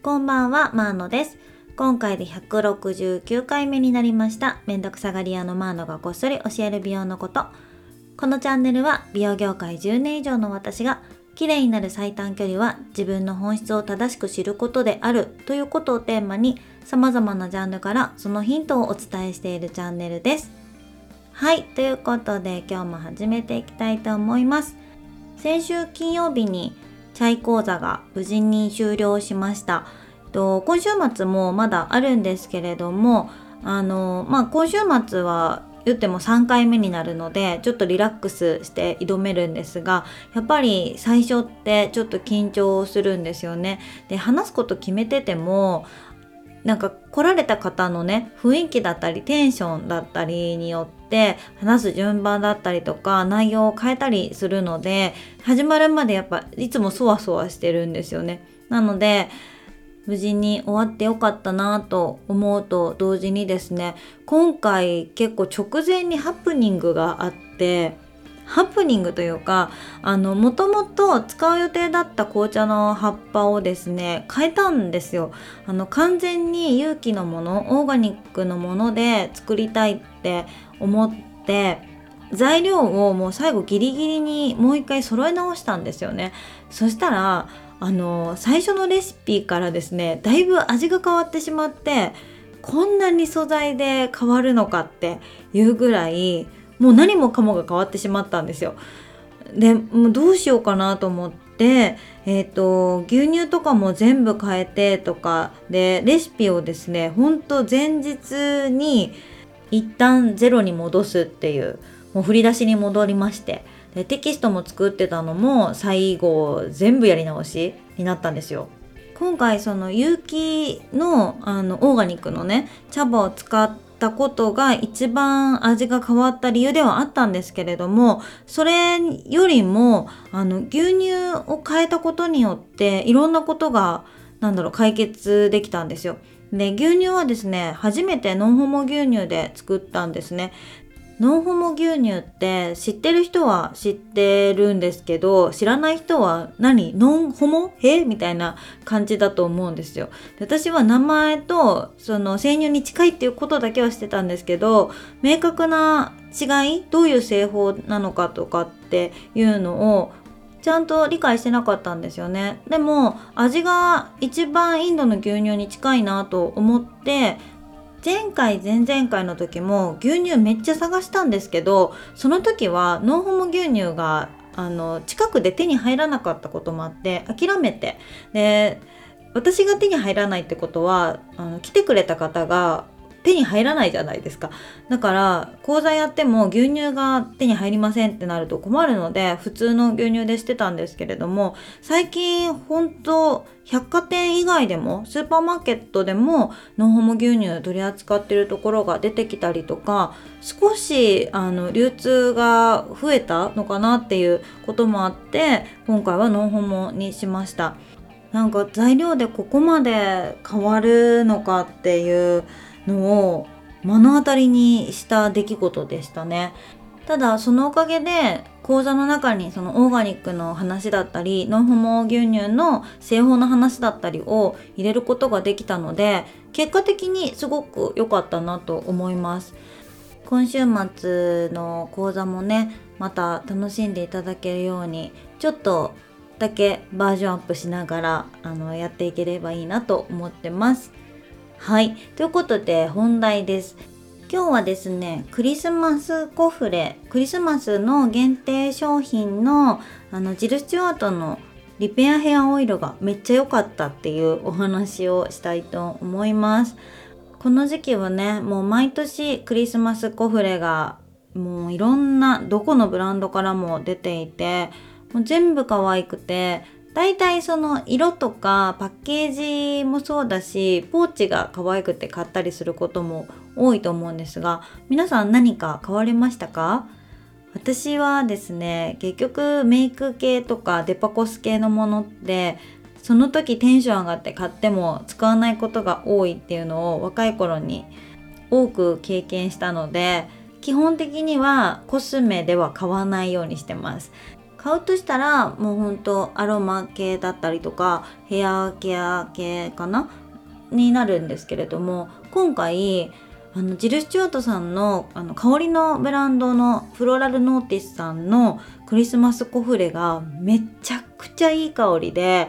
こんばんは、マーノです。今回で169回目になりました。めんどくさがり屋のマーノがこっそり教える美容のこと。このチャンネルは美容業界10年以上の私が綺麗になる最短距離は自分の本質を正しく知ることであるということをテーマに様々なジャンルからそのヒントをお伝えしているチャンネルです。はい、ということで今日も始めていきたいと思います。先週金曜日にチャイ講座が無事に終了しました。と今週末もまだあるんですけれども、あのまあ、今週末は言っても3回目になるのでちょっとリラックスして挑めるんですがやっぱり最初ってちょっと緊張するんですよね。で話すこと決めててもなんか来られた方のね雰囲気だったりテンションだったりによって話す順番だったりとか内容を変えたりするので始まるまでやっぱいつもそわそわしてるんですよね。なので無事に終わってよかったなと思うと同時にですね今回結構直前にハプニングがあってハプニングというかあのもともと使う予定だった紅茶の葉っぱをですね変えたんですよ。あの完全に有機のものオーガニックのもので作りたいって思って材料をもう最後ギリギリにもう一回揃え直したんですよね。そしたらあの最初のレシピからですねだいぶ味が変わってしまってこんなに素材で変わるのかっていうぐらいもう何もかもが変わってしまったんですよ。でもうどうしようかなと思って、えーと、牛乳とかも全部変えてとかでレシピをですねほんと前日に一旦ゼロに戻すっていうもう振り出しに戻りましてでテキストも作ってたのも最後全部やり直しになったんですよ。今回その有機のあのオーガニックのね茶葉を使ったことが一番味が変わった理由ではあったんですけれどもそれよりもあの牛乳を変えたことによっていろんなことがなんだろう解決できたんですよ。で牛乳はですね初めてノンホモ牛乳で作ったんですねノンホモ牛乳って知ってる人は知ってるんですけど知らない人は何？ノンホモ？えみたいな感じだと思うんですよ。私は名前とその生乳に近いっていうことだけはしてたんですけど明確な違い？どういう製法なのかとかっていうのをちゃんと理解してなかったんですよね。でも味が一番インドの牛乳に近いなと思って前回前々回の時も牛乳めっちゃ探したんですけどその時はノンホモ牛乳があの近くで手に入らなかったこともあって諦めて。で私が手に入らないってことはあの来てくれた方が手に入らないじゃないですか。だから講座やっても牛乳が手に入りませんってなると困るので普通の牛乳でしてたんですけれども最近本当百貨店以外でもスーパーマーケットでもノンホモ牛乳取り扱ってるところが出てきたりとか少しあの流通が増えたのかなっていうこともあって今回はノンホモにしました。なんか材料でここまで変わるのかっていうのを目の当たりにした出来事でしたね。ただそのおかげで講座の中にそのオーガニックの話だったりノンホモ牛乳の製法の話だったりを入れることができたので結果的にすごく良かったなと思います。今週末の講座もねまた楽しんでいただけるようにちょっとだけバージョンアップしながらあのやっていければいいなと思ってます。はい。ということで本題です。今日はですね、クリスマスコフレ、クリスマスの限定商品のあのジル・スチュワートのリペアヘアオイルがめっちゃ良かったっていうお話をしたいと思います。この時期はね、もう毎年クリスマスコフレがもういろんなどこのブランドからも出ていて、もう全部可愛くて大体その色とかパッケージもそうだしポーチが可愛くて買ったりすることも多いと思うんですが皆さん何か買われましたか？私はですね結局メイク系とかデパコス系のものってその時テンション上がって買っても使わないことが多いっていうのを若い頃に多く経験したので基本的にはコスメでは買わないようにしてます。買うとしたらもうほんとアロマ系だったりとかヘアケア系かな？になるんですけれども今回あのジル・スチュワートさんのあの香りのブランドのフローラルノーティスさんのクリスマスコフレがめちゃくちゃいい香りで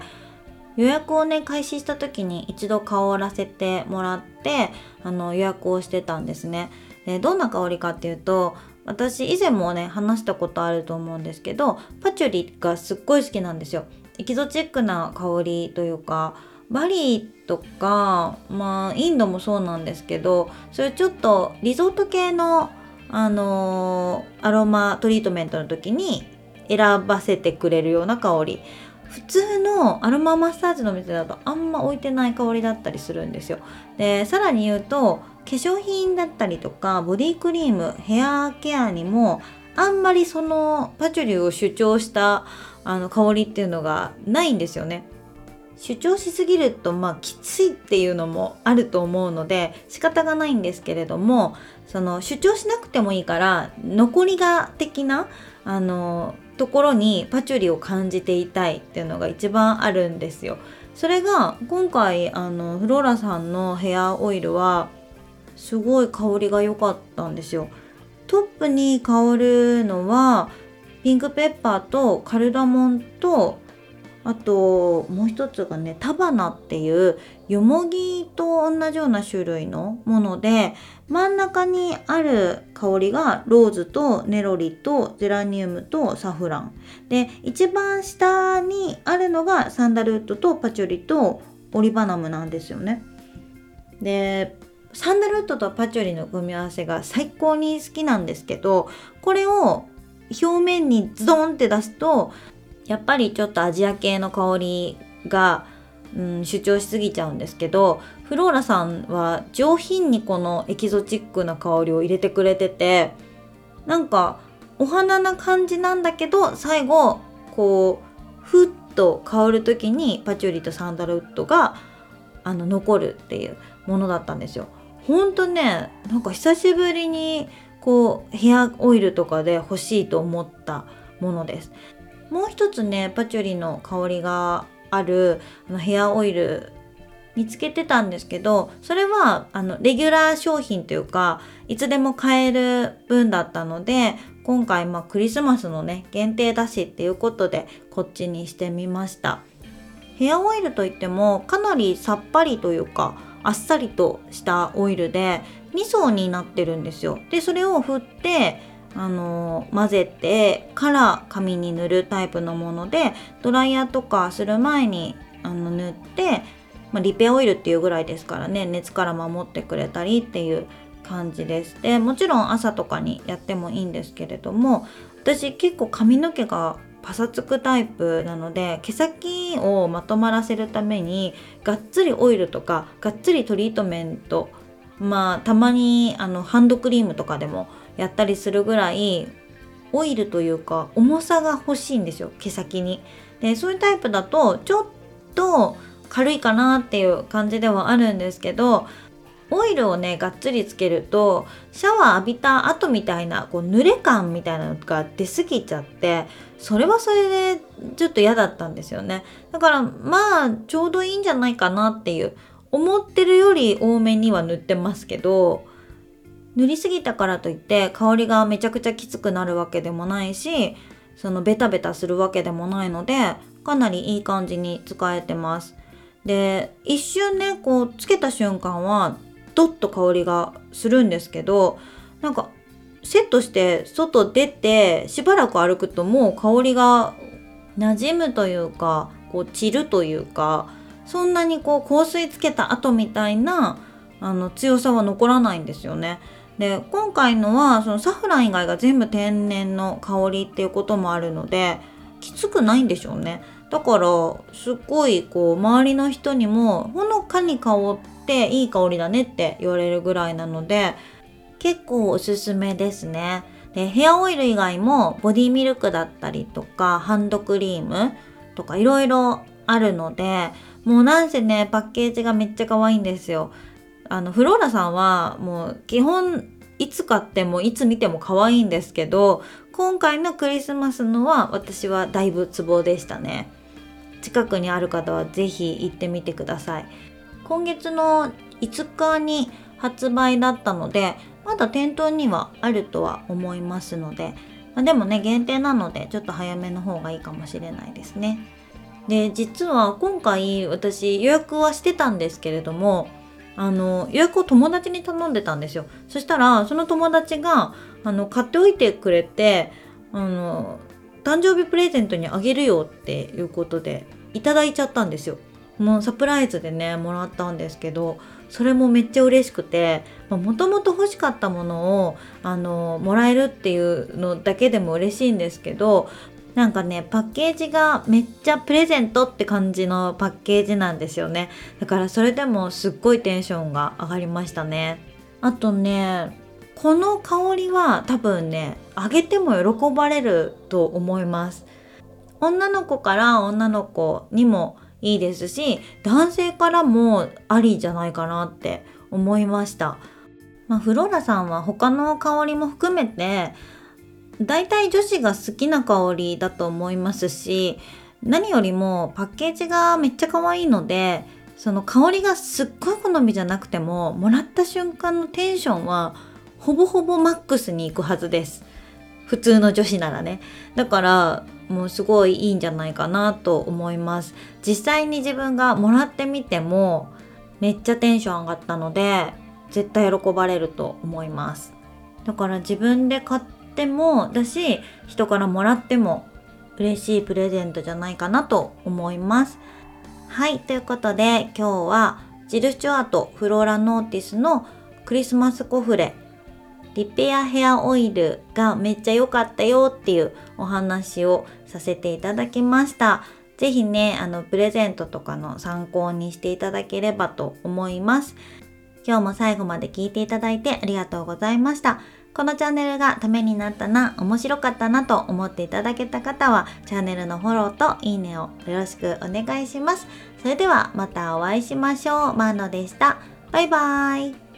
予約をね開始した時に一度香らせてもらってあの予約をしてたんですね。でどんな香りかっていうと私以前もね話したことあると思うんですけどパチュリがすっごい好きなんですよ。エキゾチックな香りというかバリーとかまあインドもそうなんですけどそれちょっとリゾート系のあのー、アロマトリートメントの時に選ばせてくれるような香り普通のアロママッサージの店だとあんま置いてない香りだったりするんですよ。でさらに言うと化粧品だったりとかボディクリームヘアケアにもあんまりそのパチュリュを主張したあの香りっていうのがないんですよね。主張しすぎるとまあきついっていうのもあると思うので仕方がないんですけれどもその主張しなくてもいいから残りが的なあのところにパチュリを感じていたいっていうのが一番あるんですよ。それが今回あのフローラさんのヘアオイルはすごい香りが良かったんですよ。トップに香るのはピンクペッパーとカルダモンとあともう一つがねタバナっていうヨモギと同じような種類のもので真ん中にある香りがローズとネロリとゼラニウムとサフランで一番下にあるのがサンダルウッドとパチュリとオリバナムなんですよね。でサンダルウッドとパチュリの組み合わせが最高に好きなんですけどこれを表面にズドンって出すとやっぱりちょっとアジア系の香りが、うん、主張しすぎちゃうんですけどフローラさんは上品にこのエキゾチックな香りを入れてくれててなんかお花な感じなんだけど最後こうふっと香る時にパチュリとサンダルウッドがあの残るっていうものだったんですよ。ほんとねなんか久しぶりにこうヘアオイルとかで欲しいと思ったものです。もう一つねパチュリの香りがあるあのヘアオイル見つけてたんですけどそれはあのレギュラー商品というかいつでも買える分だったので今回まあクリスマスのね限定だしっていうことでこっちにしてみました。ヘアオイルといってもかなりさっぱりというかあっさりとしたオイルで2層になってるんですよ。でそれを振ってあの混ぜてから髪に塗るタイプのものでドライヤーとかする前にあの塗って、まあ、リペオイルっていうぐらいですからね熱から守ってくれたりっていう感じです。でもちろん朝とかにやってもいいんですけれども私結構髪の毛がパサつくタイプなので毛先をまとまらせるためにがっつりオイルとかがっつりトリートメントまあたまにあのハンドクリームとかでもやったりするぐらいオイルというか重さが欲しいんですよ毛先に。でそういうタイプだとちょっと軽いかなっていう感じではあるんですけどオイルをねがっつりつけるとシャワー浴びた後みたいなこう濡れ感みたいなのが出過ぎちゃってそれはそれでちょっと嫌だったんですよねだからまあちょうどいいんじゃないかなっていう思ってるより多めには塗ってますけど塗りすぎたからといって香りがめちゃくちゃきつくなるわけでもないしそのベタベタするわけでもないのでかなりいい感じに使えてますで一瞬ねこうつけた瞬間はドッと香りがするんですけどなんかセットして外出てしばらく歩くともう香りが馴染むというかこう散るというかそんなにこう香水つけた後みたいなあの強さは残らないんですよね。で今回のはそのサフラン以外が全部天然の香りっていうこともあるのできつくないんでしょうね。だからすっごいこう周りの人にもほのかに香っていい香りだねって言われるぐらいなので結構おすすめですね。でヘアオイル以外もボディミルクだったりとかハンドクリームとかいろいろあるのでもうなんせねパッケージがめっちゃ可愛いんですよ。あのフローラさんはもう基本いつ買ってもいつ見ても可愛いんですけど今回のクリスマスのは私はだいぶツボでしたね。近くにある方は是非行ってみてください。今月の5日に発売だったのでまだ店頭にはあるとは思いますので、まあ、でもね限定なのでちょっと早めの方がいいかもしれないですね。で実は今回私予約はしてたんですけれどもあの予約を友達に頼んでたんですよ。そしたらその友達があの買っておいてくれてあの誕生日プレゼントにあげるよっていうことでいただいちゃったんですよ。もうサプライズでねもらったんですけどそれもめっちゃ嬉しくてもともと欲しかったものをあのもらえるっていうのだけでも嬉しいんですけどなんかねパッケージがめっちゃプレゼントって感じのパッケージなんですよね。だからそれでもすっごいテンションが上がりましたね。あとねこの香りは多分ねあげても喜ばれると思います。女の子から女の子にもいいですし男性からもありじゃないかなって思いました。まあ、フローラさんは他の香りも含めて大体女子が好きな香りだと思いますし何よりもパッケージがめっちゃ可愛いのでその香りがすっごい好みじゃなくてももらった瞬間のテンションはほぼほぼマックスに行くはずです。普通の女子ならね。だからもうすごいいいんじゃないかなと思います。実際に自分がもらってみてもめっちゃテンション上がったので絶対喜ばれると思います。だから自分で買ってってもだし人からもらっても嬉しいプレゼントじゃないかなと思います。はい、ということで今日はジル・スチュアート・フローラ・ノーティスのクリスマスコフレリペアヘアオイルがめっちゃ良かったよっていうお話をさせていただきました。ぜひね、あの、プレゼントとかの参考にしていただければと思います。今日も最後まで聞いていただいてありがとうございました。このチャンネルがためになったな、面白かったなと思っていただけた方は、チャンネルのフォローといいねをよろしくお願いします。それではまたお会いしましょう。マーノでした。バイバーイ。